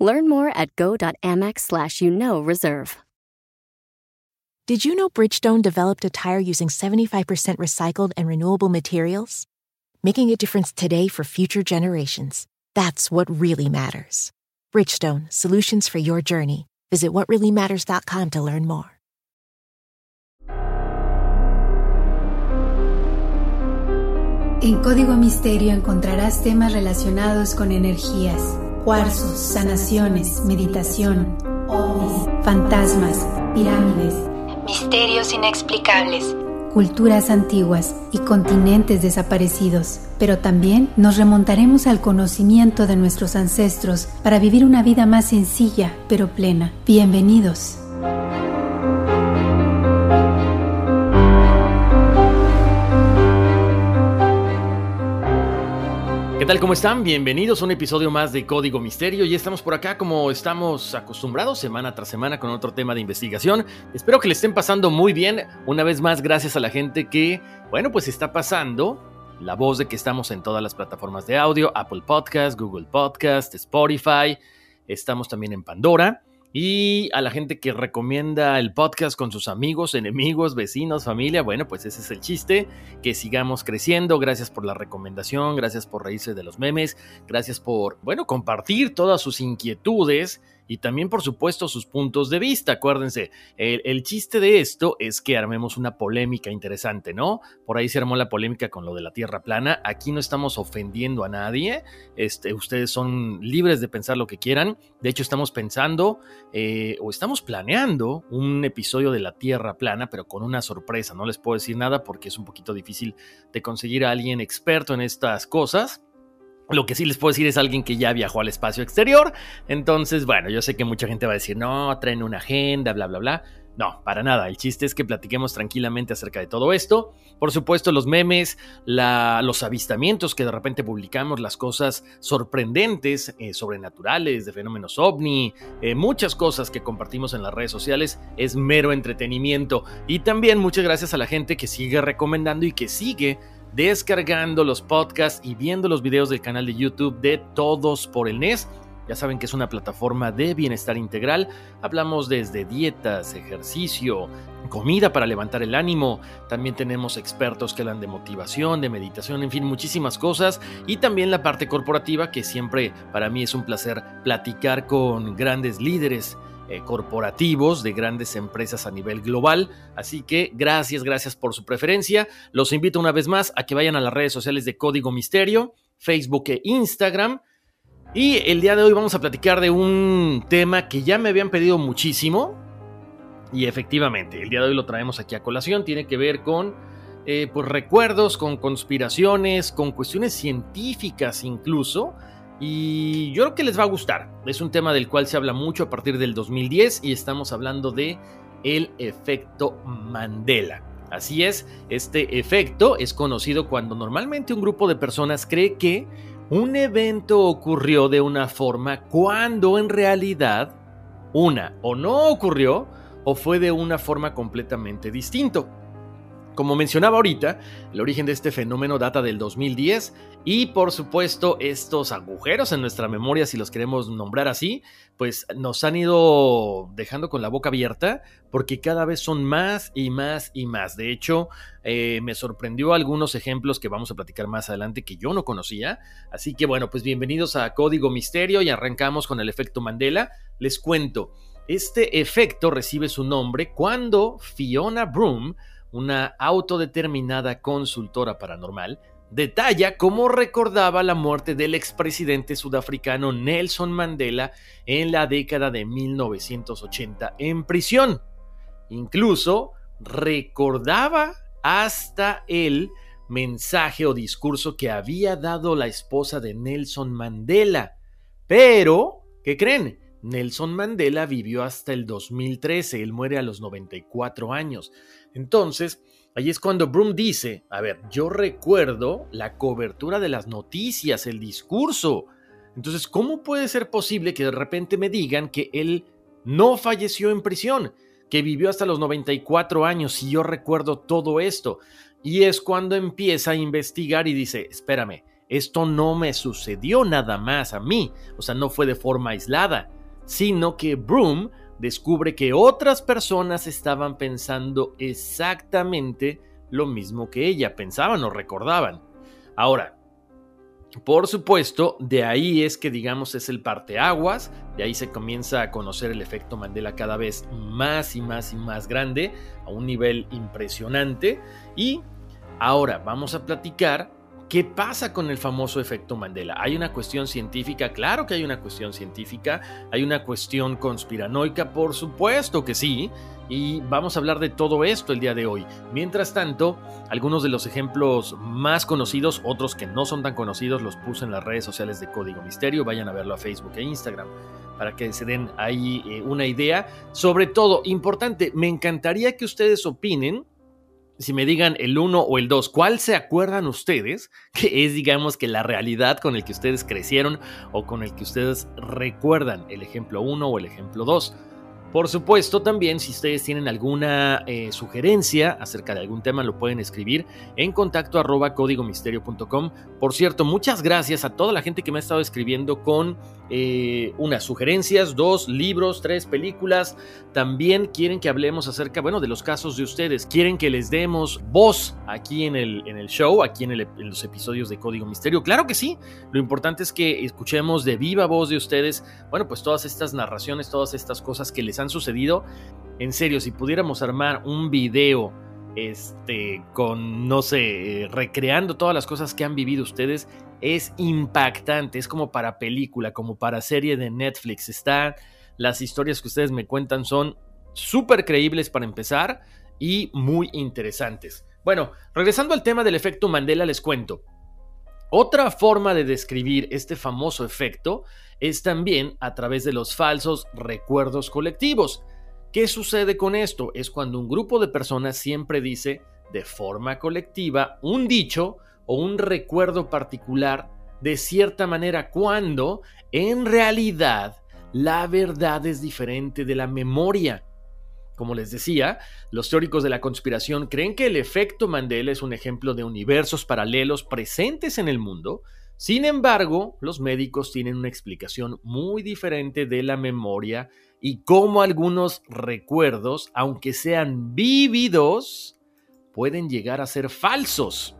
Learn more at go.amex slash you know reserve. Did you know Bridgestone developed a tire using 75% recycled and renewable materials? Making a difference today for future generations. That's what really matters. Bridgestone, solutions for your journey. Visit whatreallymatters.com to learn more. En Código Misterio encontrarás temas relacionados con energías, cuarzos, sanaciones, meditación, ovnis, fantasmas, pirámides, misterios inexplicables, culturas antiguas y continentes desaparecidos. Pero también nos remontaremos al conocimiento de nuestros ancestros para vivir una vida más sencilla pero plena. Bienvenidos. Tal? ¿Cómo están? Bienvenidos a un episodio más de Código Misterio. Y estamos por acá como estamos acostumbrados semana tras semana con otro tema de investigación. Espero que le estén pasando muy bien. Una vez más, gracias a la gente que, bueno, pues está pasando la voz de que estamos en todas las plataformas de audio, Apple Podcast, Google Podcast, Spotify. Estamos también en Pandora. Y a la gente que recomienda el podcast con sus amigos, enemigos, vecinos, familia, bueno, pues ese es el chiste, que sigamos creciendo. Gracias por la recomendación, gracias por reírse de los memes, gracias por, bueno, compartir todas sus inquietudes y también, por supuesto, sus puntos de vista. Acuérdense, el, chiste de esto es que armemos una polémica interesante, ¿no? Por ahí se armó la polémica con lo de la Tierra plana. Aquí no estamos ofendiendo a nadie. Este, ustedes son libres de pensar lo que quieran. De hecho, estamos pensando eh, o estamos planeando un episodio de la Tierra plana, pero con una sorpresa. No les puedo decir nada porque es un poquito difícil de conseguir a alguien experto en estas cosas. Lo que sí les puedo decir es alguien que ya viajó al espacio exterior. Entonces, bueno, yo sé que mucha gente va a decir, no, traen una agenda, bla, bla, bla. No, para nada. El chiste es que platiquemos tranquilamente acerca de todo esto. Por supuesto, los memes, los avistamientos que de repente publicamos, las cosas sorprendentes, eh, sobrenaturales, de fenómenos ovni, eh, muchas cosas que compartimos en las redes sociales, es mero entretenimiento. Y también muchas gracias a la gente que sigue recomendando y que sigue descargando los podcasts y viendo los videos del canal de YouTube de Todos por el NES. Ya saben que es una plataforma de bienestar integral. Hablamos desde dietas, ejercicio, comida para levantar el ánimo. También tenemos expertos que hablan de motivación, de meditación, en fin, muchísimas cosas. Y también la parte corporativa, que siempre para mí es un placer platicar con grandes líderes eh, corporativos de grandes empresas a nivel global. Así que gracias, gracias por su preferencia. Los invito una vez más a que vayan a las redes sociales de Código Misterio, Facebook e Instagram. Y el día de hoy vamos a platicar de un tema que ya me habían pedido muchísimo. Y efectivamente, el día de hoy lo traemos aquí a colación. Tiene que ver con eh, pues, recuerdos, con conspiraciones, con cuestiones científicas incluso y yo creo que les va a gustar. Es un tema del cual se habla mucho a partir del 2010 y estamos hablando de el efecto Mandela. Así es, este efecto es conocido cuando normalmente un grupo de personas cree que un evento ocurrió de una forma cuando en realidad una o no ocurrió o fue de una forma completamente distinto. Como mencionaba ahorita, el origen de este fenómeno data del 2010 y por supuesto estos agujeros en nuestra memoria, si los queremos nombrar así, pues nos han ido dejando con la boca abierta porque cada vez son más y más y más. De hecho, eh, me sorprendió algunos ejemplos que vamos a platicar más adelante que yo no conocía. Así que bueno, pues bienvenidos a Código Misterio y arrancamos con el efecto Mandela. Les cuento, este efecto recibe su nombre cuando Fiona Broom una autodeterminada consultora paranormal, detalla cómo recordaba la muerte del expresidente sudafricano Nelson Mandela en la década de 1980 en prisión. Incluso recordaba hasta el mensaje o discurso que había dado la esposa de Nelson Mandela. Pero, ¿qué creen? Nelson Mandela vivió hasta el 2013, él muere a los 94 años. Entonces, ahí es cuando Broom dice, a ver, yo recuerdo la cobertura de las noticias, el discurso. Entonces, ¿cómo puede ser posible que de repente me digan que él no falleció en prisión, que vivió hasta los 94 años y yo recuerdo todo esto? Y es cuando empieza a investigar y dice, espérame, esto no me sucedió nada más a mí, o sea, no fue de forma aislada sino que Broom descubre que otras personas estaban pensando exactamente lo mismo que ella, pensaban o recordaban. Ahora, por supuesto, de ahí es que digamos es el parteaguas, de ahí se comienza a conocer el efecto Mandela cada vez más y más y más grande, a un nivel impresionante. Y ahora vamos a platicar ¿Qué pasa con el famoso efecto Mandela? ¿Hay una cuestión científica? Claro que hay una cuestión científica. ¿Hay una cuestión conspiranoica? Por supuesto que sí. Y vamos a hablar de todo esto el día de hoy. Mientras tanto, algunos de los ejemplos más conocidos, otros que no son tan conocidos, los puse en las redes sociales de Código Misterio. Vayan a verlo a Facebook e Instagram para que se den ahí eh, una idea. Sobre todo, importante, me encantaría que ustedes opinen si me digan el 1 o el 2, ¿cuál se acuerdan ustedes que es, digamos, que la realidad con el que ustedes crecieron o con el que ustedes recuerdan el ejemplo 1 o el ejemplo 2? Por supuesto, también si ustedes tienen alguna eh, sugerencia acerca de algún tema, lo pueden escribir en contacto arroba códigomisterio.com. Por cierto, muchas gracias a toda la gente que me ha estado escribiendo con eh, unas sugerencias, dos libros, tres películas. También quieren que hablemos acerca, bueno, de los casos de ustedes. Quieren que les demos voz aquí en el, en el show, aquí en, en los episodios de Código Misterio. Claro que sí. Lo importante es que escuchemos de viva voz de ustedes, bueno, pues todas estas narraciones, todas estas cosas que les han sucedido. En serio, si pudiéramos armar un video este, con, no sé, eh, recreando todas las cosas que han vivido ustedes, es impactante, es como para película, como para serie de Netflix. Está, las historias que ustedes me cuentan son súper creíbles para empezar y muy interesantes. Bueno, regresando al tema del efecto Mandela, les cuento. Otra forma de describir este famoso efecto es también a través de los falsos recuerdos colectivos. ¿Qué sucede con esto? Es cuando un grupo de personas siempre dice de forma colectiva un dicho o un recuerdo particular de cierta manera cuando en realidad la verdad es diferente de la memoria. Como les decía, los teóricos de la conspiración creen que el efecto Mandela es un ejemplo de universos paralelos presentes en el mundo sin embargo, los médicos tienen una explicación muy diferente de la memoria y cómo algunos recuerdos, aunque sean vívidos, pueden llegar a ser falsos.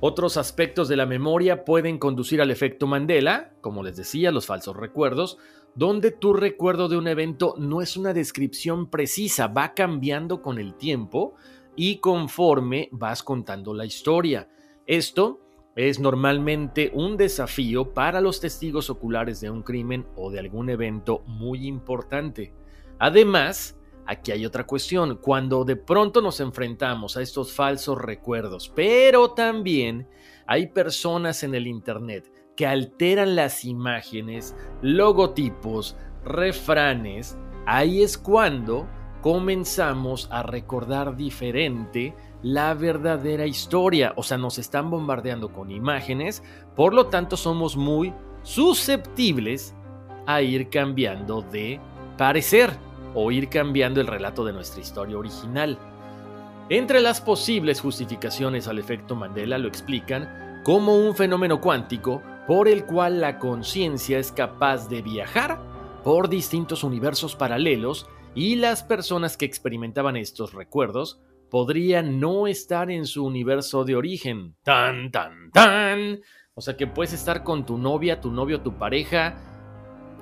Otros aspectos de la memoria pueden conducir al efecto Mandela, como les decía, los falsos recuerdos, donde tu recuerdo de un evento no es una descripción precisa, va cambiando con el tiempo y conforme vas contando la historia. Esto es normalmente un desafío para los testigos oculares de un crimen o de algún evento muy importante. Además, aquí hay otra cuestión, cuando de pronto nos enfrentamos a estos falsos recuerdos, pero también hay personas en el Internet que alteran las imágenes, logotipos, refranes, ahí es cuando comenzamos a recordar diferente la verdadera historia. O sea, nos están bombardeando con imágenes, por lo tanto somos muy susceptibles a ir cambiando de parecer o ir cambiando el relato de nuestra historia original. Entre las posibles justificaciones al efecto Mandela lo explican como un fenómeno cuántico por el cual la conciencia es capaz de viajar por distintos universos paralelos y las personas que experimentaban estos recuerdos podría no estar en su universo de origen. Tan, tan, tan. O sea que puedes estar con tu novia, tu novio, tu pareja,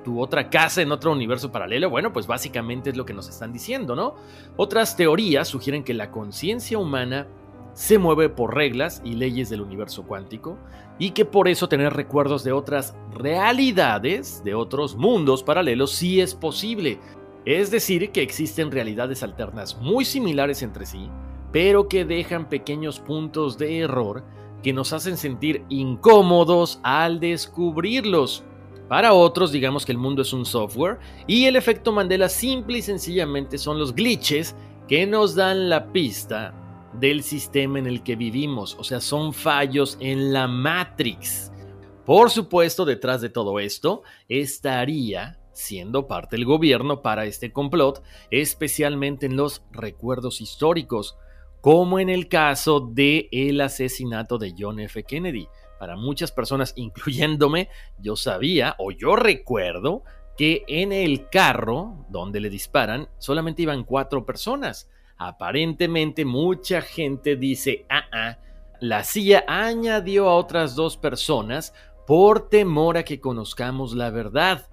tu otra casa en otro universo paralelo. Bueno, pues básicamente es lo que nos están diciendo, ¿no? Otras teorías sugieren que la conciencia humana se mueve por reglas y leyes del universo cuántico y que por eso tener recuerdos de otras realidades, de otros mundos paralelos, sí es posible. Es decir, que existen realidades alternas muy similares entre sí, pero que dejan pequeños puntos de error que nos hacen sentir incómodos al descubrirlos. Para otros, digamos que el mundo es un software y el efecto Mandela simple y sencillamente son los glitches que nos dan la pista del sistema en el que vivimos, o sea, son fallos en la Matrix. Por supuesto, detrás de todo esto estaría siendo parte del gobierno para este complot, especialmente en los recuerdos históricos, como en el caso de el asesinato de John F. Kennedy. Para muchas personas, incluyéndome, yo sabía o yo recuerdo que en el carro donde le disparan solamente iban cuatro personas. Aparentemente mucha gente dice, ah, ah, la CIA añadió a otras dos personas por temor a que conozcamos la verdad.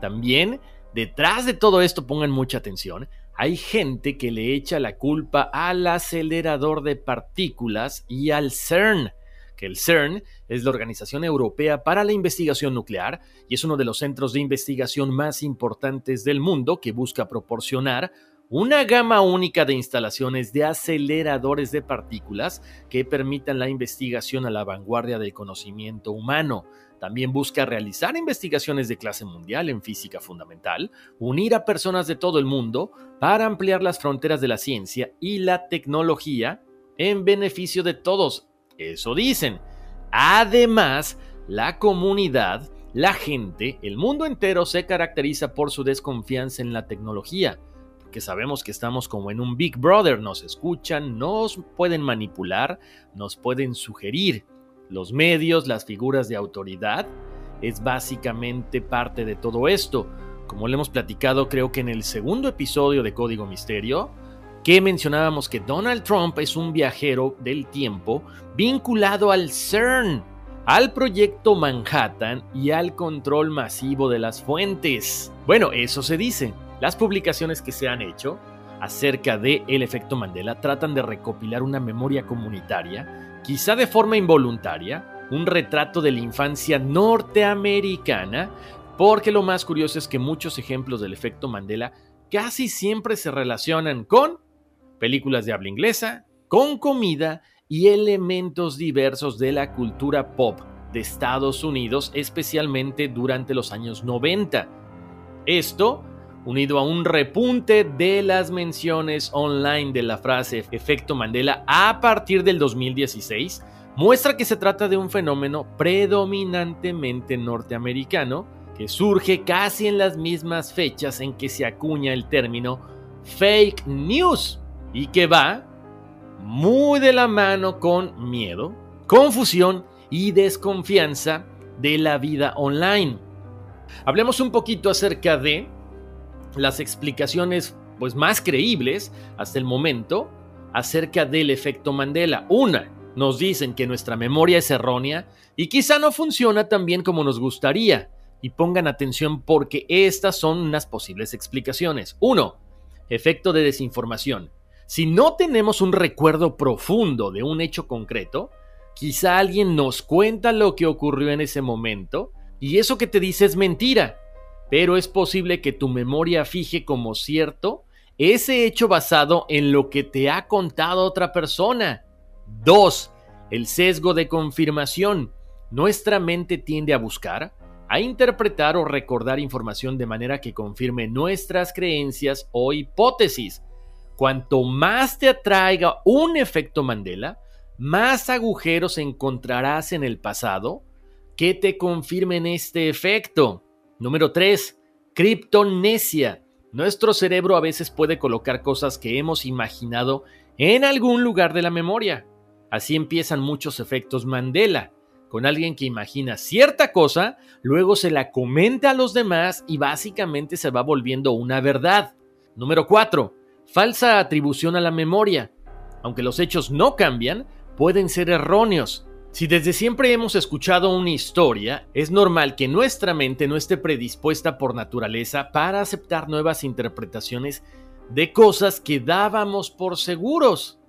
También, detrás de todo esto, pongan mucha atención, hay gente que le echa la culpa al acelerador de partículas y al CERN, que el CERN es la Organización Europea para la Investigación Nuclear y es uno de los centros de investigación más importantes del mundo que busca proporcionar una gama única de instalaciones de aceleradores de partículas que permitan la investigación a la vanguardia del conocimiento humano. También busca realizar investigaciones de clase mundial en física fundamental, unir a personas de todo el mundo para ampliar las fronteras de la ciencia y la tecnología en beneficio de todos. Eso dicen. Además, la comunidad, la gente, el mundo entero se caracteriza por su desconfianza en la tecnología que sabemos que estamos como en un Big Brother, nos escuchan, nos pueden manipular, nos pueden sugerir. Los medios, las figuras de autoridad, es básicamente parte de todo esto. Como le hemos platicado creo que en el segundo episodio de Código Misterio, que mencionábamos que Donald Trump es un viajero del tiempo vinculado al CERN, al proyecto Manhattan y al control masivo de las fuentes. Bueno, eso se dice. Las publicaciones que se han hecho acerca del el efecto Mandela tratan de recopilar una memoria comunitaria, quizá de forma involuntaria, un retrato de la infancia norteamericana, porque lo más curioso es que muchos ejemplos del efecto Mandela casi siempre se relacionan con películas de habla inglesa, con comida y elementos diversos de la cultura pop de Estados Unidos, especialmente durante los años 90. Esto unido a un repunte de las menciones online de la frase efecto Mandela a partir del 2016, muestra que se trata de un fenómeno predominantemente norteamericano que surge casi en las mismas fechas en que se acuña el término fake news y que va muy de la mano con miedo, confusión y desconfianza de la vida online. Hablemos un poquito acerca de las explicaciones pues, más creíbles hasta el momento acerca del efecto Mandela. Una, nos dicen que nuestra memoria es errónea y quizá no funciona tan bien como nos gustaría. Y pongan atención porque estas son unas posibles explicaciones. Uno, efecto de desinformación. Si no tenemos un recuerdo profundo de un hecho concreto, quizá alguien nos cuenta lo que ocurrió en ese momento y eso que te dice es mentira pero es posible que tu memoria fije como cierto ese hecho basado en lo que te ha contado otra persona. 2. El sesgo de confirmación. Nuestra mente tiende a buscar, a interpretar o recordar información de manera que confirme nuestras creencias o hipótesis. Cuanto más te atraiga un efecto Mandela, más agujeros encontrarás en el pasado que te confirmen este efecto. Número 3. Criptonesia. Nuestro cerebro a veces puede colocar cosas que hemos imaginado en algún lugar de la memoria. Así empiezan muchos efectos Mandela. Con alguien que imagina cierta cosa, luego se la comenta a los demás y básicamente se va volviendo una verdad. Número 4. Falsa atribución a la memoria. Aunque los hechos no cambian, pueden ser erróneos. Si desde siempre hemos escuchado una historia, es normal que nuestra mente no esté predispuesta por naturaleza para aceptar nuevas interpretaciones de cosas que dábamos por seguros.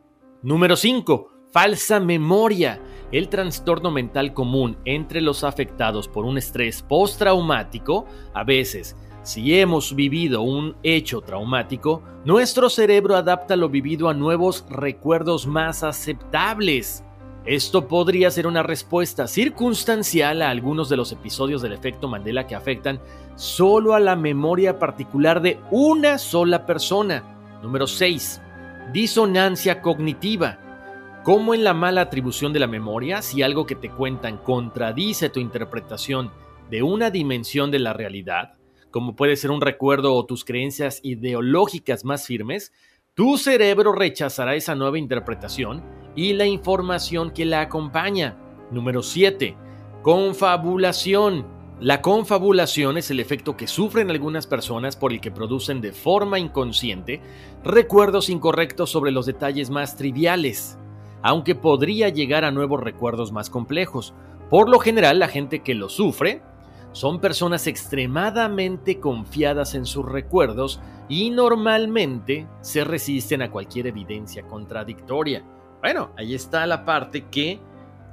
Número 5. Falsa memoria. El trastorno mental común entre los afectados por un estrés postraumático, a veces, si hemos vivido un hecho traumático, nuestro cerebro adapta lo vivido a nuevos recuerdos más aceptables. Esto podría ser una respuesta circunstancial a algunos de los episodios del efecto Mandela que afectan solo a la memoria particular de una sola persona. Número 6. Disonancia cognitiva. Como en la mala atribución de la memoria, si algo que te cuentan contradice tu interpretación de una dimensión de la realidad, como puede ser un recuerdo o tus creencias ideológicas más firmes, tu cerebro rechazará esa nueva interpretación y la información que la acompaña. Número 7. Confabulación. La confabulación es el efecto que sufren algunas personas por el que producen de forma inconsciente recuerdos incorrectos sobre los detalles más triviales, aunque podría llegar a nuevos recuerdos más complejos. Por lo general, la gente que lo sufre son personas extremadamente confiadas en sus recuerdos y normalmente se resisten a cualquier evidencia contradictoria. Bueno, ahí está la parte que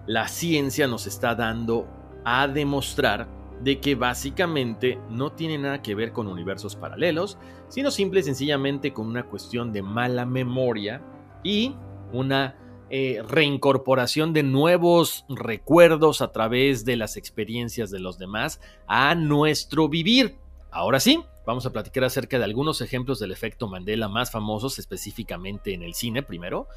la ciencia nos está dando a demostrar de que básicamente no tiene nada que ver con universos paralelos, sino simple y sencillamente con una cuestión de mala memoria y una eh, reincorporación de nuevos recuerdos a través de las experiencias de los demás a nuestro vivir. Ahora sí, vamos a platicar acerca de algunos ejemplos del efecto Mandela más famosos, específicamente en el cine primero.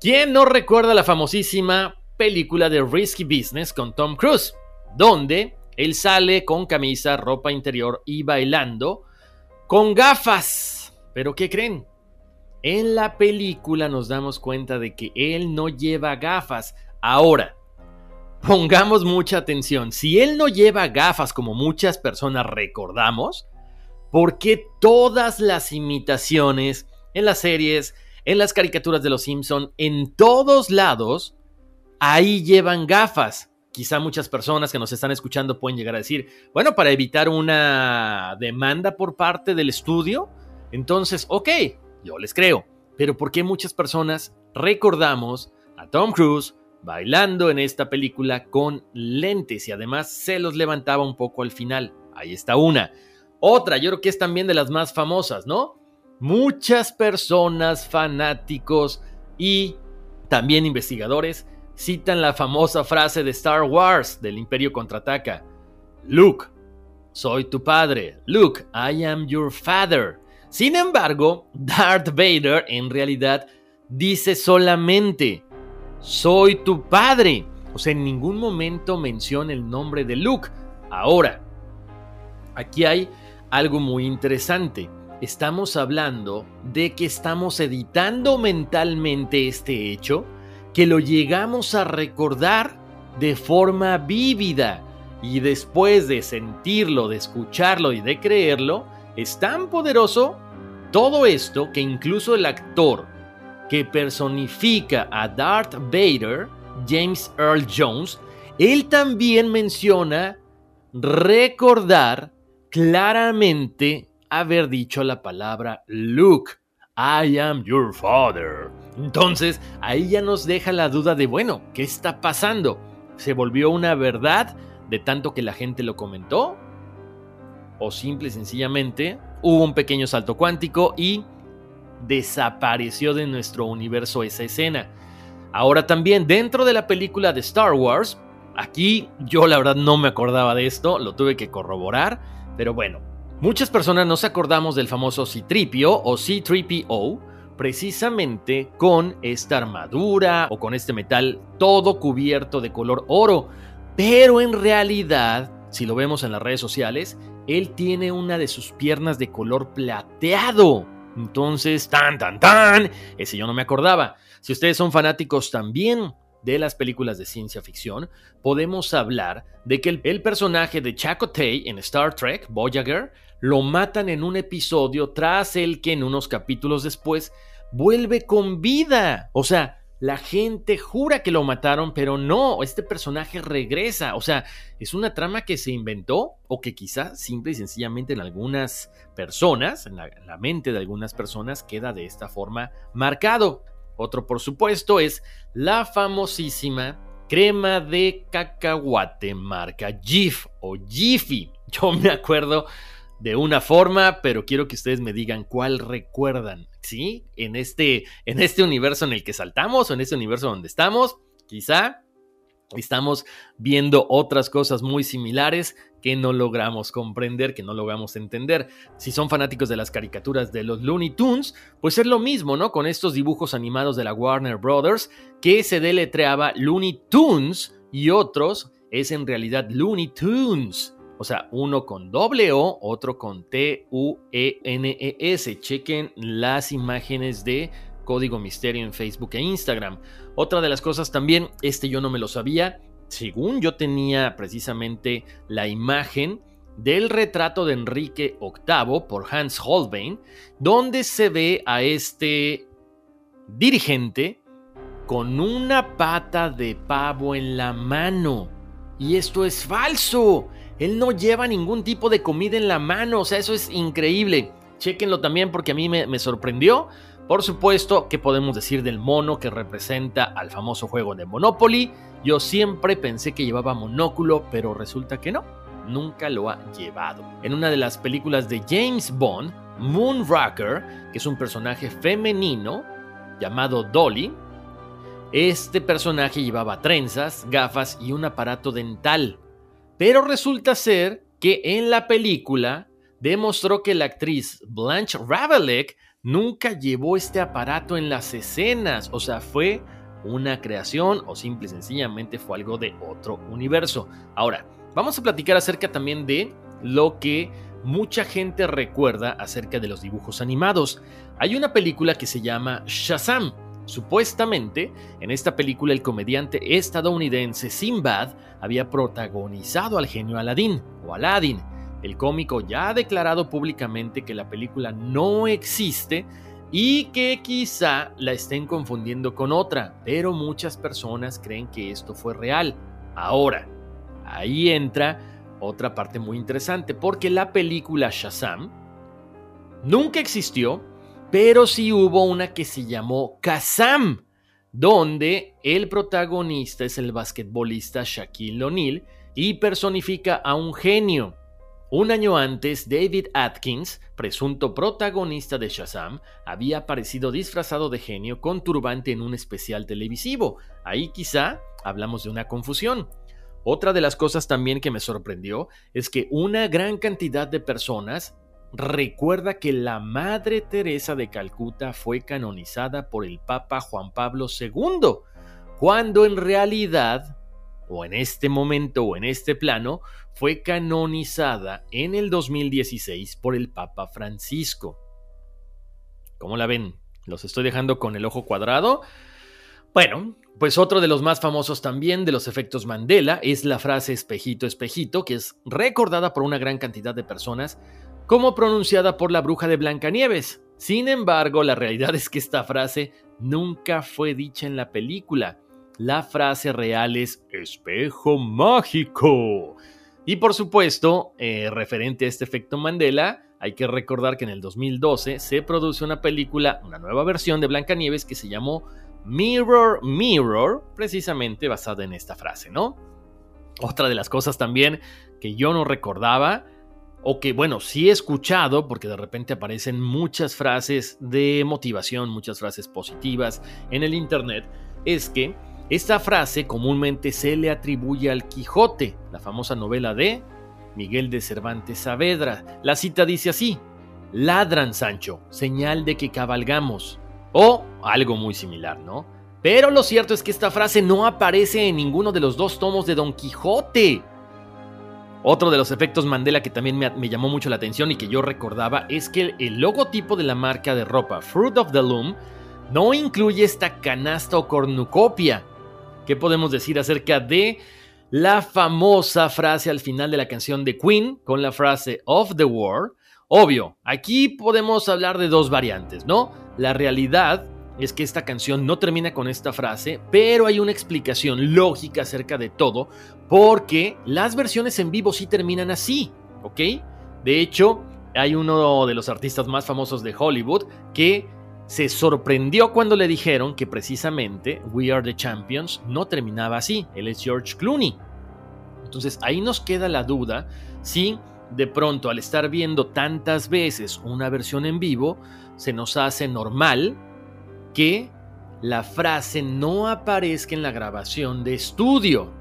¿Quién no recuerda la famosísima película de Risky Business con Tom Cruise? Donde él sale con camisa, ropa interior y bailando con gafas. ¿Pero qué creen? En la película nos damos cuenta de que él no lleva gafas. Ahora, pongamos mucha atención. Si él no lleva gafas como muchas personas recordamos, ¿por qué todas las imitaciones en las series, en las caricaturas de los Simpson, en todos lados, ahí llevan gafas? Quizá muchas personas que nos están escuchando pueden llegar a decir, bueno, para evitar una demanda por parte del estudio, entonces, ok, yo les creo. Pero ¿por qué muchas personas recordamos a Tom Cruise bailando en esta película con lentes y además se los levantaba un poco al final? Ahí está una. Otra, yo creo que es también de las más famosas, ¿no? Muchas personas, fanáticos y también investigadores citan la famosa frase de Star Wars del Imperio contraataca. Luke, soy tu padre. Luke, I am your father. Sin embargo, Darth Vader en realidad dice solamente, soy tu padre. O sea, en ningún momento menciona el nombre de Luke. Ahora, aquí hay algo muy interesante. Estamos hablando de que estamos editando mentalmente este hecho, que lo llegamos a recordar de forma vívida y después de sentirlo, de escucharlo y de creerlo, es tan poderoso todo esto que incluso el actor que personifica a Darth Vader, James Earl Jones, él también menciona recordar claramente haber dicho la palabra Luke. I am your father. Entonces, ahí ya nos deja la duda de, bueno, ¿qué está pasando? ¿Se volvió una verdad de tanto que la gente lo comentó? ¿O simple y sencillamente hubo un pequeño salto cuántico y desapareció de nuestro universo esa escena. Ahora también dentro de la película de Star Wars, aquí yo la verdad no me acordaba de esto, lo tuve que corroborar, pero bueno, muchas personas nos acordamos del famoso C-Tripio o C-3PO precisamente con esta armadura o con este metal todo cubierto de color oro, pero en realidad, si lo vemos en las redes sociales, él tiene una de sus piernas de color plateado. Entonces, tan, tan, tan, ese yo no me acordaba. Si ustedes son fanáticos también de las películas de ciencia ficción, podemos hablar de que el, personaje de Chakotay en Star Trek, Voyager, lo matan en un episodio tras el que en unos capítulos después vuelve con vida. O sea, la gente jura que lo mataron, pero no, este personaje regresa. O sea, es una trama que se inventó o que quizá simple y sencillamente en algunas personas, en la, mente de algunas personas, queda de esta forma marcado. Otro, por supuesto, es la famosísima crema de cacahuate marca Jif o Jiffy. Yo me acuerdo de una forma, pero quiero que ustedes me digan cuál recuerdan, ¿sí? En este, en este universo en el que saltamos o en este universo donde estamos, Quizá estamos viendo otras cosas muy similares que no logramos comprender, que no logramos entender. Si son fanáticos de las caricaturas de los Looney Tunes, pues es lo mismo, ¿no? Con estos dibujos animados de la Warner Brothers, que se deletreaba Looney Tunes y otros es en realidad Looney Tunes. O sea, uno con doble O, otro con T-U-E-N-E-S. Chequen las imágenes de Código Misterio en Facebook e Instagram. Otra de las cosas también, este yo no me lo sabía, según yo tenía precisamente la imagen del retrato de Enrique VIII por Hans Holbein, donde se ve a este dirigente con una pata de pavo en la mano. Y esto es falso. Él no lleva ningún tipo de comida en la mano. O sea, eso es increíble. Chequenlo también porque a mí me, sorprendió. Por supuesto, ¿qué podemos decir del mono que representa al famoso juego de Monopoly? Yo siempre pensé que llevaba monóculo, pero resulta que no, nunca lo ha llevado. En una de las películas de James Bond, Moonraker, que es un personaje femenino llamado Dolly, este personaje llevaba trenzas, gafas y un aparato dental. Pero resulta ser que en la película demostró que la actriz Blanche Ravelijk nunca llevó este aparato en las escenas, o sea, fue una creación o simple y sencillamente fue algo de otro universo. Ahora, vamos a platicar acerca también de lo que mucha gente recuerda acerca de los dibujos animados. Hay una película que se llama Shazam. Supuestamente, en esta película el comediante estadounidense Sinbad había protagonizado al genio Aladdin o Aladdin el cómico ya ha declarado públicamente que la película no existe y que quizá la estén confundiendo con otra, pero muchas personas creen que esto fue real. Ahora, ahí entra otra parte muy interesante, porque la película Shazam nunca existió, pero sí hubo una que se llamó Kazam, donde el protagonista es el basquetbolista Shaquille O'Neal y personifica a un genio. Un año antes, David Atkins, presunto protagonista de Shazam, había aparecido disfrazado de genio con turbante en un especial televisivo. Ahí quizá hablamos de una confusión. Otra de las cosas también que me sorprendió es que una gran cantidad de personas recuerda que la Madre Teresa de Calcuta fue canonizada por el Papa Juan Pablo II, cuando en realidad o en este momento o en este plano, fue canonizada en el 2016 por el Papa Francisco. ¿Cómo la ven? ¿Los estoy dejando con el ojo cuadrado? Bueno, pues otro de los más famosos también de los efectos Mandela es la frase espejito, espejito, que es recordada por una gran cantidad de personas como pronunciada por la bruja de Blancanieves. Sin embargo, la realidad es que esta frase nunca fue dicha en la película la frase real es espejo mágico. Y por supuesto, eh, referente a este efecto Mandela, hay que recordar que en el 2012 se produjo una película, una nueva versión de Blancanieves que se llamó Mirror Mirror, precisamente basada en esta frase, ¿no? Otra de las cosas también que yo no recordaba, o que bueno, sí he escuchado, porque de repente aparecen muchas frases de motivación, muchas frases positivas en el Internet, es que esta frase comúnmente se le atribuye al Quijote, la famosa novela de Miguel de Cervantes Saavedra. La cita dice así: Ladran, Sancho, señal de que cabalgamos. O algo muy similar, ¿no? Pero lo cierto es que esta frase no aparece en ninguno de los dos tomos de Don Quijote. Otro de los efectos Mandela que también me, llamó mucho la atención y que yo recordaba es que el, logotipo de la marca de ropa Fruit of the Loom no incluye esta canasta o cornucopia, ¿Qué podemos decir acerca de la famosa frase al final de la canción de Queen con la frase of the world? Obvio, aquí podemos hablar de dos variantes, ¿no? La realidad es que esta canción no termina con esta frase, pero hay una explicación lógica acerca de todo, porque las versiones en vivo sí terminan así, ¿ok? De hecho, hay uno de los artistas más famosos de Hollywood que se sorprendió cuando le dijeron que precisamente We Are the Champions no terminaba así. Él es George Clooney. Entonces ahí nos queda la duda si de pronto al estar viendo tantas veces una versión en vivo, se nos hace normal que la frase no aparezca en la grabación de estudio.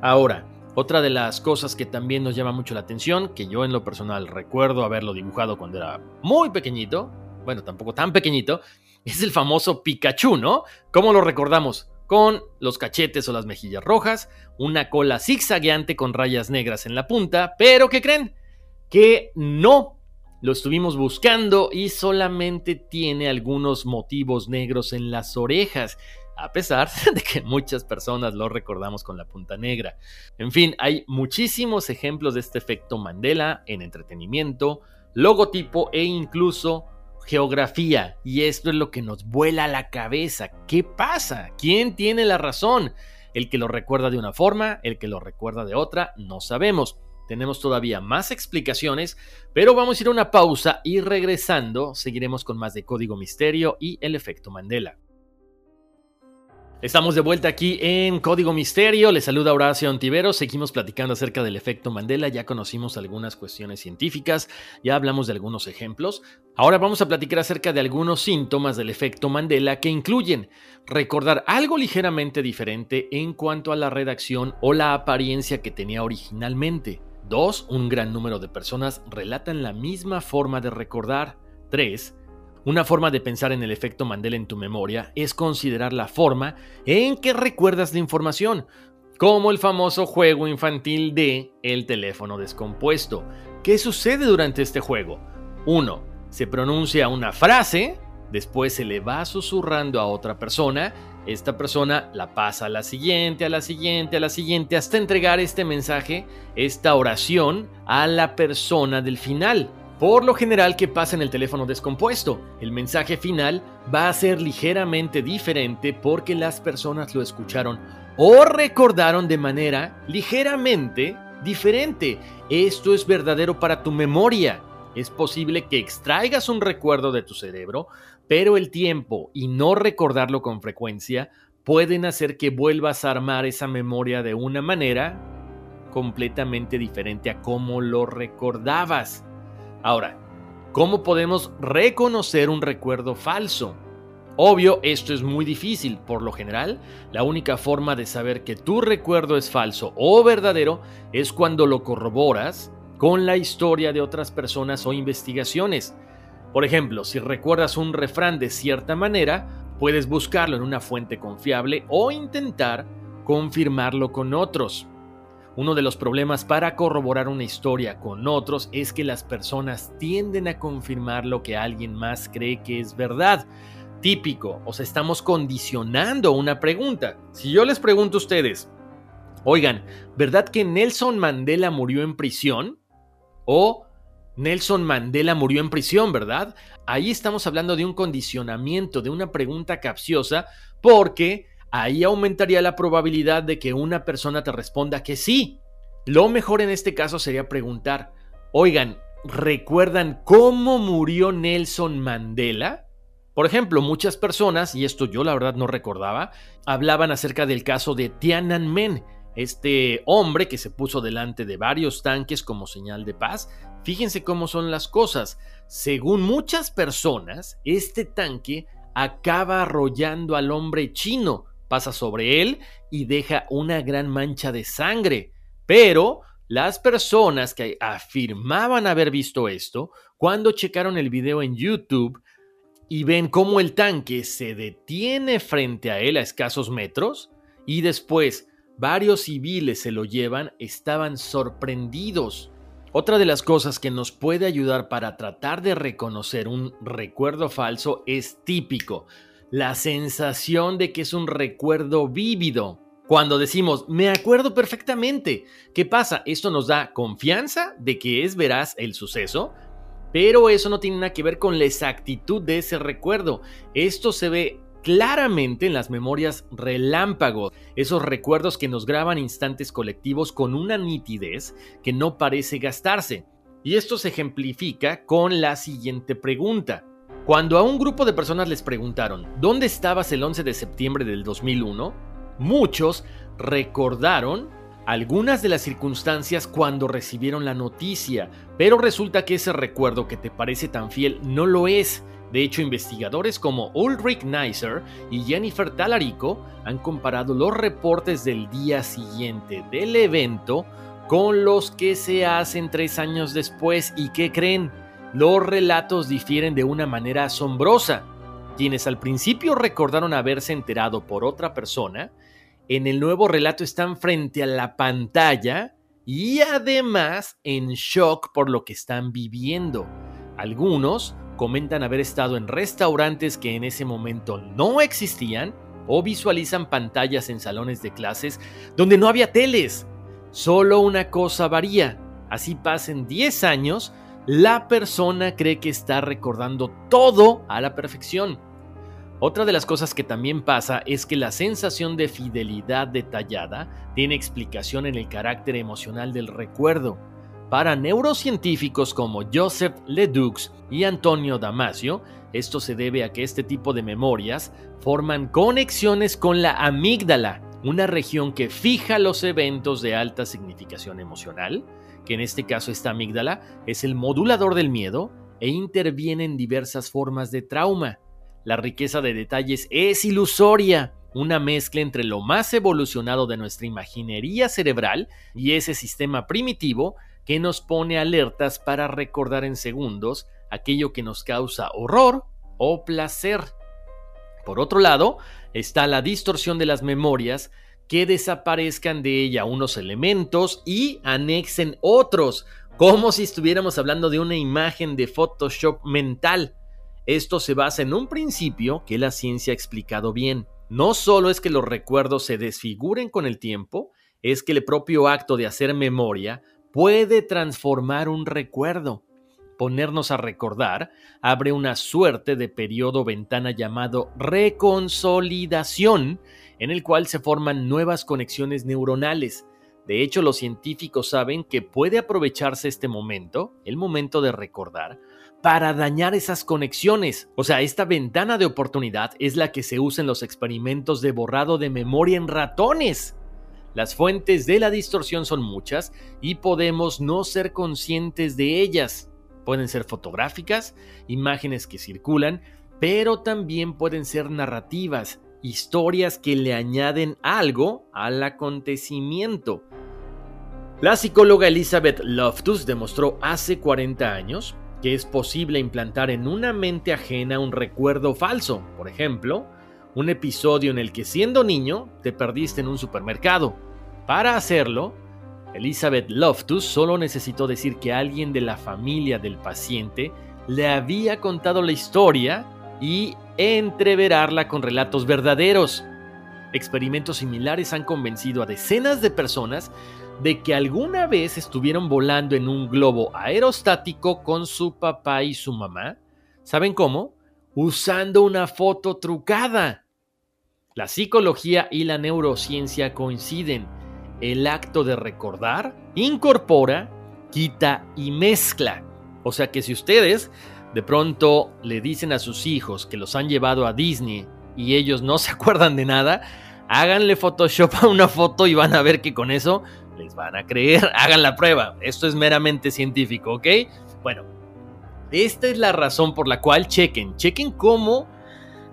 Ahora, otra de las cosas que también nos llama mucho la atención, que yo en lo personal recuerdo haberlo dibujado cuando era muy pequeñito, bueno, tampoco tan pequeñito, es el famoso Pikachu, ¿no? ¿Cómo lo recordamos? Con los cachetes o las mejillas rojas, una cola zigzagueante con rayas negras en la punta, pero ¿qué creen? Que no. Lo estuvimos buscando y solamente tiene algunos motivos negros en las orejas a pesar de que muchas personas lo recordamos con la punta negra. En fin, hay muchísimos ejemplos de este efecto Mandela en entretenimiento, logotipo e incluso geografía. Y esto es lo que nos vuela la cabeza. ¿Qué pasa? ¿Quién tiene la razón? El que lo recuerda de una forma, el que lo recuerda de otra, no sabemos. Tenemos todavía más explicaciones, pero vamos a ir a una pausa y regresando seguiremos con más de Código Misterio y el efecto Mandela. Estamos de vuelta aquí en Código Misterio. Les saluda Horacio Antivero. Seguimos platicando acerca del efecto Mandela. Ya conocimos algunas cuestiones científicas, ya hablamos de algunos ejemplos. Ahora vamos a platicar acerca de algunos síntomas del efecto Mandela que incluyen recordar algo ligeramente diferente en cuanto a la redacción o la apariencia que tenía originalmente. 2. Un gran número de personas relatan la misma forma de recordar. 3 una forma de pensar en el efecto Mandela en tu memoria es considerar la forma en que recuerdas la información, como el famoso juego infantil de el teléfono descompuesto. ¿Qué sucede durante este juego? 1. Se pronuncia una frase, después se le va susurrando a otra persona, esta persona la pasa a la siguiente, a la siguiente, a la siguiente, hasta entregar este mensaje, esta oración a la persona del final. Por lo general, ¿qué pasa en el teléfono descompuesto? El mensaje final va a ser ligeramente diferente porque las personas lo escucharon o recordaron de manera ligeramente diferente. Esto es verdadero para tu memoria. Es posible que extraigas un recuerdo de tu cerebro, pero el tiempo y no recordarlo con frecuencia pueden hacer que vuelvas a armar esa memoria de una manera completamente diferente a cómo lo recordabas. Ahora, ¿cómo podemos reconocer un recuerdo falso? Obvio, esto es muy difícil. Por lo general, la única forma de saber que tu recuerdo es falso o verdadero es cuando lo corroboras con la historia de otras personas o investigaciones. Por ejemplo, si recuerdas un refrán de cierta manera, puedes buscarlo en una fuente confiable o intentar confirmarlo con otros. Uno de los problemas para corroborar una historia con otros es que las personas tienden a confirmar lo que alguien más cree que es verdad. Típico, o sea, estamos condicionando una pregunta. Si yo les pregunto a ustedes, oigan, ¿verdad que Nelson Mandela murió en prisión? O Nelson Mandela murió en prisión, ¿verdad? Ahí estamos hablando de un condicionamiento, de una pregunta capciosa, porque ahí aumentaría la probabilidad de que una persona te responda que sí. Lo mejor en este caso sería preguntar, oigan, ¿recuerdan cómo murió Nelson Mandela? Por ejemplo, muchas personas, y esto yo la verdad no recordaba, hablaban acerca del caso de Tiananmen, este hombre que se puso delante de varios tanques como señal de paz. Fíjense cómo son las cosas. Según muchas personas, este tanque acaba arrollando al hombre chino, pasa sobre él y deja una gran mancha de sangre. Pero las personas que afirmaban haber visto esto, cuando checaron el video en YouTube y ven cómo el tanque se detiene frente a él a escasos metros y después varios civiles se lo llevan, estaban sorprendidos. Otra de las cosas que nos puede ayudar para tratar de reconocer un recuerdo falso es típico la sensación de que es un recuerdo vívido. Cuando decimos, me acuerdo perfectamente, ¿qué pasa? Esto nos da confianza de que es veraz el suceso, pero eso no tiene nada que ver con la exactitud de ese recuerdo. Esto se ve claramente en las memorias relámpagos, esos recuerdos que nos graban instantes colectivos con una nitidez que no parece gastarse. Y esto se ejemplifica con la siguiente pregunta. Cuando a un grupo de personas les preguntaron, ¿dónde estabas el 11 de septiembre del 2001? Muchos recordaron algunas de las circunstancias cuando recibieron la noticia, pero resulta que ese recuerdo que te parece tan fiel no lo es. De hecho, investigadores como Ulrich Neisser y Jennifer Talarico han comparado los reportes del día siguiente del evento con los que se hacen tres años después y que creen, los relatos difieren de una manera asombrosa. Quienes al principio recordaron haberse enterado por otra persona, en el nuevo relato están frente a la pantalla y además en shock por lo que están viviendo. Algunos comentan haber estado en restaurantes que en ese momento no existían o visualizan pantallas en salones de clases donde no había teles. Solo una cosa varía. Así pasen 10 años, la persona cree que está recordando todo a la perfección. Otra de las cosas que también pasa es que la sensación de fidelidad detallada tiene explicación en el carácter emocional del recuerdo. Para neurocientíficos como Joseph Ledoux y Antonio Damasio, esto se debe a que este tipo de memorias forman conexiones con la amígdala, una región que fija los eventos de alta significación emocional, que en este caso esta amígdala es el modulador del miedo e interviene en diversas formas de trauma. La riqueza de detalles es ilusoria, una mezcla entre lo más evolucionado de nuestra imaginería cerebral y ese sistema primitivo que nos pone alertas para recordar en segundos aquello que nos causa horror o placer. Por otro lado, está la distorsión de las memorias, que desaparezcan de ella unos elementos y anexen otros, como si estuviéramos hablando de una imagen de Photoshop mental. Esto se basa en un principio que la ciencia ha explicado bien. No solo es que los recuerdos se desfiguren con el tiempo, es que el propio acto de hacer memoria puede transformar un recuerdo. Ponernos a recordar abre una suerte de periodo ventana llamado reconsolidación, en el cual se forman nuevas conexiones neuronales. De hecho, los científicos saben que puede aprovecharse este momento, el momento de recordar, para dañar esas conexiones. O sea, esta ventana de oportunidad es la que se usa en los experimentos de borrado de memoria en ratones. Las fuentes de la distorsión son muchas y podemos no ser conscientes de ellas. Pueden ser fotográficas, imágenes que circulan, pero también pueden ser narrativas, historias que le añaden algo al acontecimiento. La psicóloga Elizabeth Loftus demostró hace 40 años que es posible implantar en una mente ajena un recuerdo falso, por ejemplo, un episodio en el que siendo niño te perdiste en un supermercado. Para hacerlo, Elizabeth Loftus solo necesitó decir que alguien de la familia del paciente le había contado la historia y entreverarla con relatos verdaderos. Experimentos similares han convencido a decenas de personas de que alguna vez estuvieron volando en un globo aerostático con su papá y su mamá. ¿Saben cómo? Usando una foto trucada. La psicología y la neurociencia coinciden. El acto de recordar incorpora, quita y mezcla. O sea que si ustedes de pronto le dicen a sus hijos que los han llevado a Disney y ellos no se acuerdan de nada, háganle Photoshop a una foto y van a ver que con eso les van a creer. Hagan la prueba. Esto es meramente científico, ¿ok? Bueno, esta es la razón por la cual chequen. Chequen cómo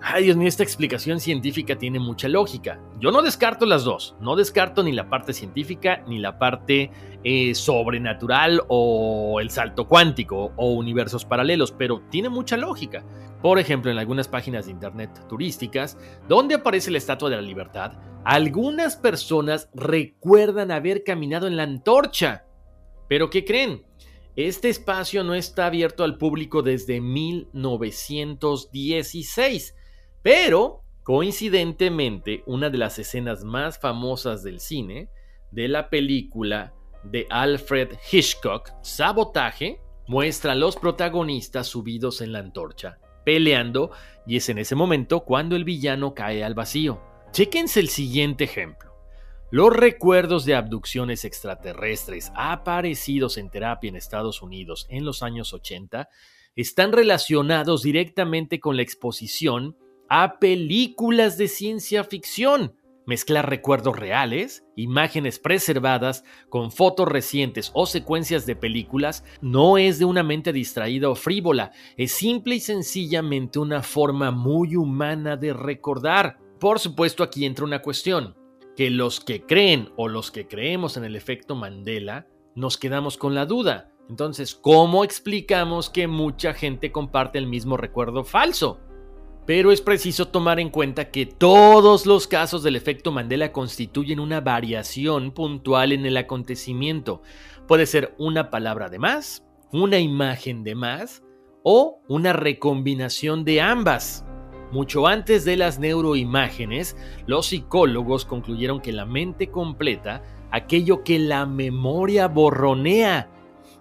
Ay, Dios mío, esta explicación científica tiene mucha lógica. Yo no descarto las dos. No descarto ni la parte científica ni la parte eh, sobrenatural o el salto cuántico o universos paralelos, pero tiene mucha lógica. Por ejemplo, en algunas páginas de internet turísticas, donde aparece la Estatua de la Libertad, algunas personas recuerdan haber caminado en la antorcha. Pero ¿qué creen? Este espacio no está abierto al público desde 1916 pero, coincidentemente, una de las escenas más famosas del cine, de la película de Alfred Hitchcock, Sabotaje, muestra a los protagonistas subidos en la antorcha, peleando, y es en ese momento cuando el villano cae al vacío. Chequense el siguiente ejemplo. Los recuerdos de abducciones extraterrestres aparecidos en terapia en Estados Unidos en los años 80 están relacionados directamente con la exposición a películas de ciencia ficción. Mezclar recuerdos reales, imágenes preservadas con fotos recientes o secuencias de películas no es de una mente distraída o frívola, es simple y sencillamente una forma muy humana de recordar. Por supuesto aquí entra una cuestión, que los que creen o los que creemos en el efecto Mandela nos quedamos con la duda. Entonces, ¿cómo explicamos que mucha gente comparte el mismo recuerdo falso? Pero es preciso tomar en cuenta que todos los casos del efecto Mandela constituyen una variación puntual en el acontecimiento. Puede ser una palabra de más, una imagen de más o una recombinación de ambas. Mucho antes de las neuroimágenes, los psicólogos concluyeron que la mente completa aquello que la memoria borronea,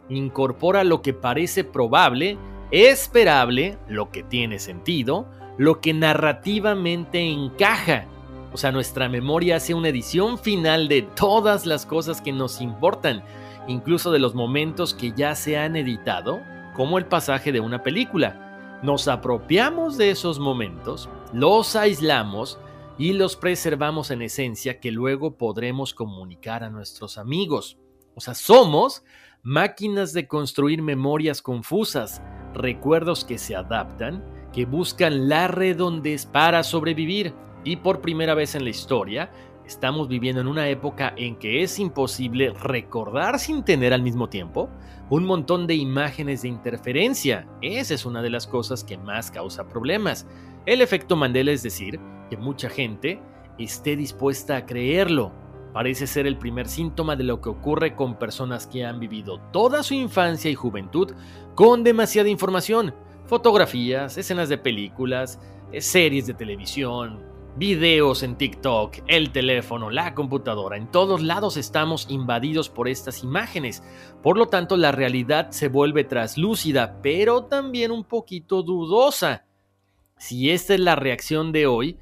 incorpora lo que parece probable, esperable, lo que tiene sentido, lo que narrativamente encaja. O sea, nuestra memoria hace una edición final de todas las cosas que nos importan, incluso de los momentos que ya se han editado, como el pasaje de una película. Nos apropiamos de esos momentos, los aislamos y los preservamos en esencia que luego podremos comunicar a nuestros amigos. O sea, somos máquinas de construir memorias confusas, recuerdos que se adaptan que buscan la redondez para sobrevivir. Y por primera vez en la historia, estamos viviendo en una época en que es imposible recordar sin tener al mismo tiempo un montón de imágenes de interferencia. Esa es una de las cosas que más causa problemas. El efecto Mandela es decir, que mucha gente esté dispuesta a creerlo. Parece ser el primer síntoma de lo que ocurre con personas que han vivido toda su infancia y juventud con demasiada información fotografías, escenas de películas, eh, series de televisión, videos en TikTok, el teléfono, la computadora. En todos lados estamos invadidos por estas imágenes. Por lo tanto, la realidad se vuelve traslúcida, pero también un poquito dudosa. Si esta es la reacción de hoy,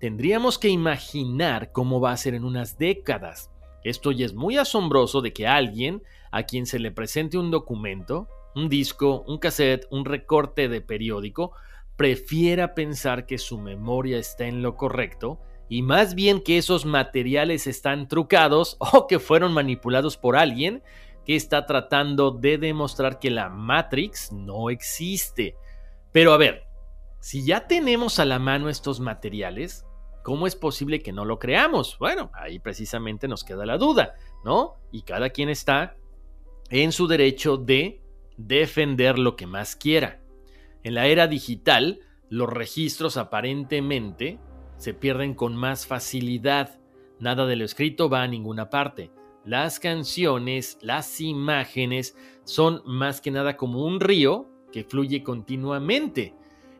tendríamos que imaginar cómo va a ser en unas décadas. Esto ya es muy asombroso de que alguien a quien se le presente un documento un disco, un cassette, un recorte de periódico, prefiera pensar que su memoria está en lo correcto y más bien que esos materiales están trucados o que fueron manipulados por alguien que está tratando de demostrar que la Matrix no existe. Pero a ver, si ya tenemos a la mano estos materiales, ¿cómo es posible que no lo creamos? Bueno, ahí precisamente nos queda la duda, ¿no? Y cada quien está en su derecho de defender lo que más quiera. En la era digital, los registros aparentemente se pierden con más facilidad. Nada de lo escrito va a ninguna parte. Las canciones, las imágenes son más que nada como un río que fluye continuamente.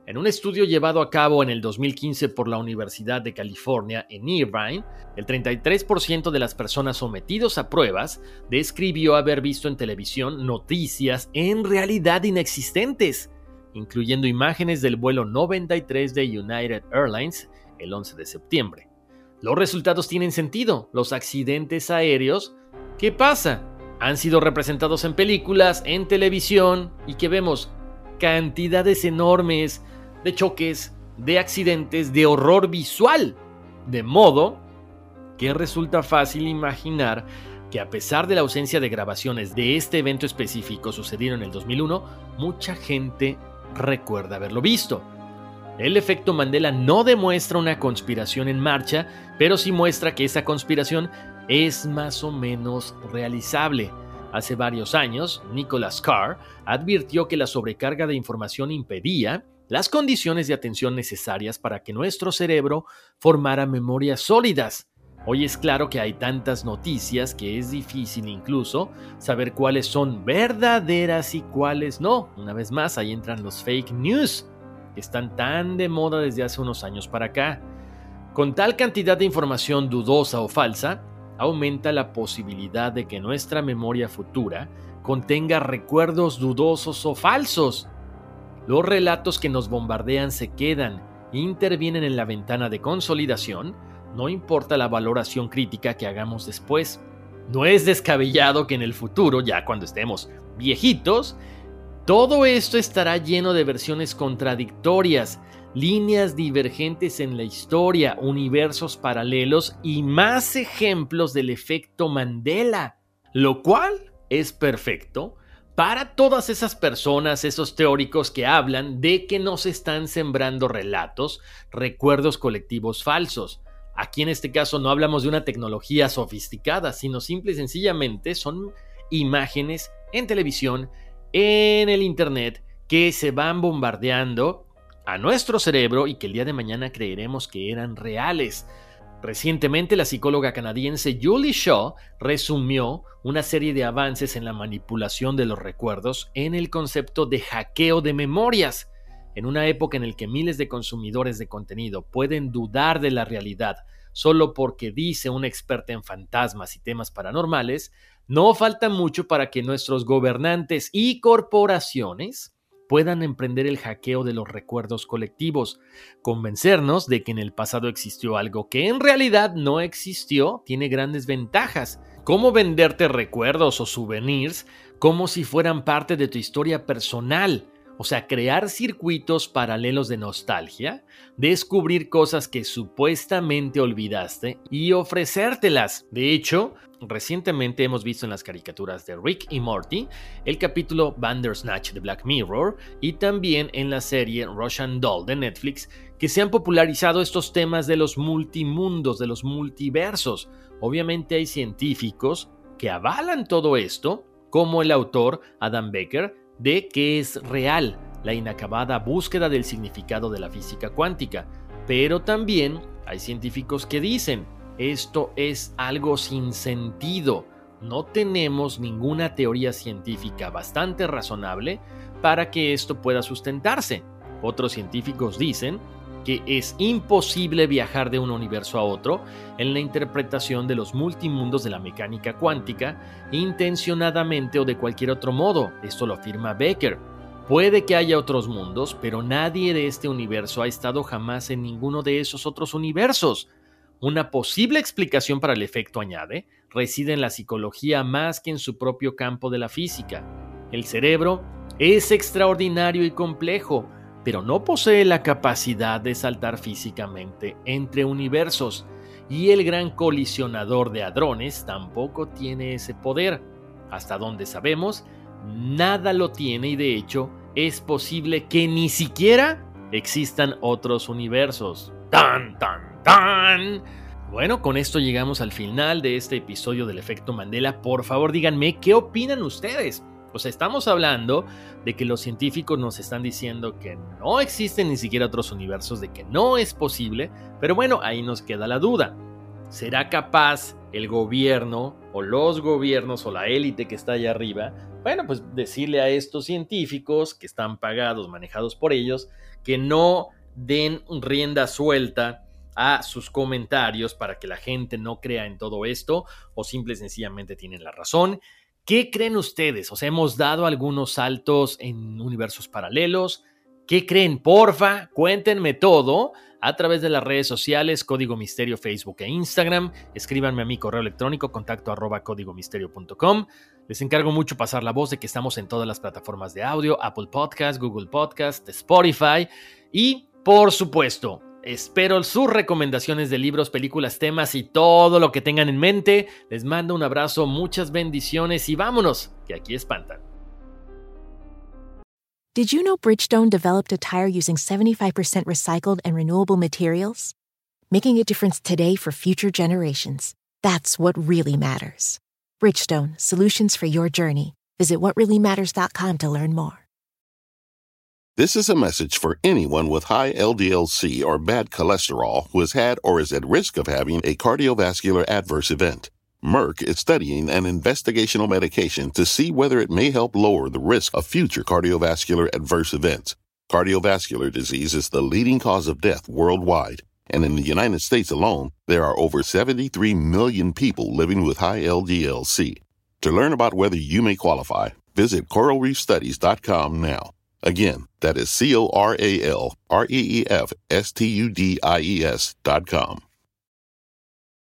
En un estudio llevado a cabo en el 2015 por la Universidad de California en Irvine, el 33% de las personas sometidos a pruebas describió haber visto en televisión noticias en realidad inexistentes, incluyendo imágenes del vuelo 93 de United Airlines el 11 de septiembre. Los resultados tienen sentido. Los accidentes aéreos, ¿qué pasa? Han sido representados en películas, en televisión y que vemos cantidades enormes de choques, de accidentes, de horror visual. De modo que resulta fácil imaginar que a pesar de la ausencia de grabaciones de este evento específico sucedido en el 2001, mucha gente recuerda haberlo visto. El efecto Mandela no demuestra una conspiración en marcha, pero sí muestra que esa conspiración es más o menos realizable. Hace varios años, Nicholas Carr advirtió que la sobrecarga de información impedía las condiciones de atención necesarias para que nuestro cerebro formara memorias sólidas. Hoy es claro que hay tantas noticias que es difícil incluso saber cuáles son verdaderas y cuáles no. Una vez más, ahí entran los fake news, que están tan de moda desde hace unos años para acá. Con tal cantidad de información dudosa o falsa, aumenta la posibilidad de que nuestra memoria futura contenga recuerdos dudosos o falsos los relatos que nos bombardean se quedan, intervienen en la ventana de consolidación, no importa la valoración crítica que hagamos después. No es descabellado que en el futuro, ya cuando estemos viejitos, todo esto estará lleno de versiones contradictorias, líneas divergentes en la historia, universos paralelos y más ejemplos del efecto Mandela, lo cual es perfecto para todas esas personas, esos teóricos que hablan de que nos están sembrando relatos, recuerdos colectivos falsos. Aquí en este caso no hablamos de una tecnología sofisticada, sino simple y sencillamente son imágenes en televisión, en el Internet, que se van bombardeando a nuestro cerebro y que el día de mañana creeremos que eran reales. Recientemente, la psicóloga canadiense Julie Shaw resumió una serie de avances en la manipulación de los recuerdos en el concepto de hackeo de memorias. En una época en la que miles de consumidores de contenido pueden dudar de la realidad solo porque dice una experta en fantasmas y temas paranormales, no falta mucho para que nuestros gobernantes y corporaciones puedan emprender el hackeo de los recuerdos colectivos. Convencernos de que en el pasado existió algo que en realidad no existió tiene grandes ventajas. ¿Cómo venderte recuerdos o souvenirs como si fueran parte de tu historia personal? O sea, crear circuitos paralelos de nostalgia, descubrir cosas que supuestamente olvidaste y ofrecértelas. De hecho, recientemente hemos visto en las caricaturas de Rick y Morty el capítulo Bandersnatch de Black Mirror y también en la serie Russian Doll de Netflix que se han popularizado estos temas de los multimundos, de los multiversos. Obviamente hay científicos que avalan todo esto, como el autor Adam Becker, de que es real la inacabada búsqueda del significado de la física cuántica, pero también hay científicos que dicen, esto es algo sin sentido, no tenemos ninguna teoría científica bastante razonable para que esto pueda sustentarse. Otros científicos dicen que es imposible viajar de un universo a otro en la interpretación de los multimundos de la mecánica cuántica, intencionadamente o de cualquier otro modo. Esto lo afirma Becker. Puede que haya otros mundos, pero nadie de este universo ha estado jamás en ninguno de esos otros universos. Una posible explicación para el efecto añade reside en la psicología más que en su propio campo de la física. El cerebro es extraordinario y complejo, pero no posee la capacidad de saltar físicamente entre universos, y el gran colisionador de hadrones tampoco tiene ese poder. Hasta donde sabemos, nada lo tiene y de hecho es posible que ni siquiera existan otros universos. ¡Tan, tan, tan! Bueno, con esto llegamos al final de este episodio del efecto Mandela. Por favor, díganme qué opinan ustedes. Estamos hablando de que los científicos nos están diciendo que no existen ni siquiera otros universos, de que no es posible, pero bueno, ahí nos queda la duda. ¿Será capaz el gobierno o los gobiernos o la élite que está allá arriba, bueno, pues decirle a estos científicos que están pagados, manejados por ellos, que no den rienda suelta a sus comentarios para que la gente no crea en todo esto o simple y sencillamente tienen la razón ¿Qué creen ustedes? O sea, hemos dado algunos saltos en universos paralelos. ¿Qué creen? Porfa, cuéntenme todo a través de las redes sociales, Código Misterio, Facebook e Instagram. Escríbanme a mi correo electrónico, contacto arroba códigomisterio.com. Les encargo mucho pasar la voz de que estamos en todas las plataformas de audio, Apple Podcast, Google Podcast, Spotify y, por supuesto, Espero sus recomendaciones de libros, películas, temas y todo lo que tengan en mente. Les mando un abrazo, muchas bendiciones y vámonos, que aquí espantan. Did you know Bridgestone developed a tire using 75% recycled and renewable materials? Making a difference today for future generations. That's what really matters. Bridgestone, solutions for your journey. Visit whatreallymatters.com to learn more. This is a message for anyone with high LDLC or bad cholesterol who has had or is at risk of having a cardiovascular adverse event. Merck is studying an investigational medication to see whether it may help lower the risk of future cardiovascular adverse events. Cardiovascular disease is the leading cause of death worldwide, and in the United States alone, there are over 73 million people living with high LDLC. To learn about whether you may qualify, visit coralreefstudies.com now. Again, that is C O R A L R E E F S T U D I E S dot com.